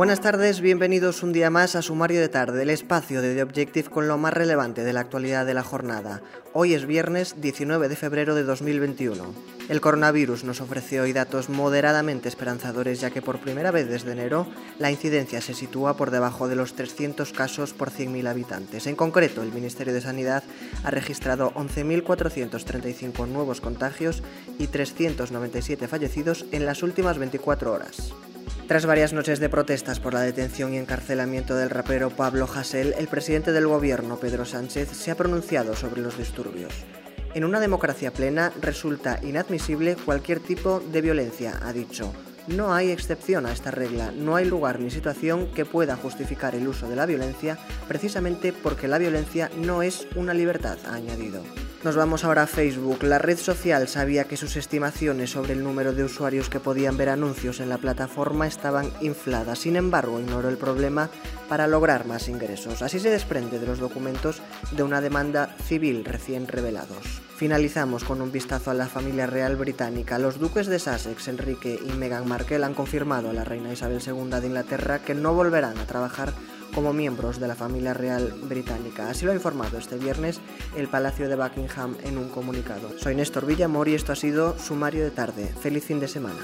Buenas tardes, bienvenidos un día más a Sumario de Tarde, el espacio de The Objective con lo más relevante de la actualidad de la jornada. Hoy es viernes 19 de febrero de 2021. El coronavirus nos ofreció hoy datos moderadamente esperanzadores ya que por primera vez desde enero la incidencia se sitúa por debajo de los 300 casos por 100.000 habitantes. En concreto, el Ministerio de Sanidad ha registrado 11.435 nuevos contagios y 397 fallecidos en las últimas 24 horas. Tras varias noches de protestas por la detención y encarcelamiento del rapero Pablo Hasél, el presidente del gobierno, Pedro Sánchez, se ha pronunciado sobre los disturbios. En una democracia plena resulta inadmisible cualquier tipo de violencia, ha dicho. No hay excepción a esta regla, no hay lugar ni situación que pueda justificar el uso de la violencia precisamente porque la violencia no es una libertad, ha añadido. Nos vamos ahora a Facebook. La red social sabía que sus estimaciones sobre el número de usuarios que podían ver anuncios en la plataforma estaban infladas. Sin embargo, ignoró el problema para lograr más ingresos. Así se desprende de los documentos de una demanda civil recién revelados. Finalizamos con un vistazo a la familia real británica. Los duques de Sussex, Enrique y Meghan Markle, han confirmado a la reina Isabel II de Inglaterra que no volverán a trabajar como miembros de la familia real británica. Así lo ha informado este viernes el Palacio de Buckingham en un comunicado. Soy Néstor Villamor y esto ha sido Sumario de Tarde. Feliz fin de semana.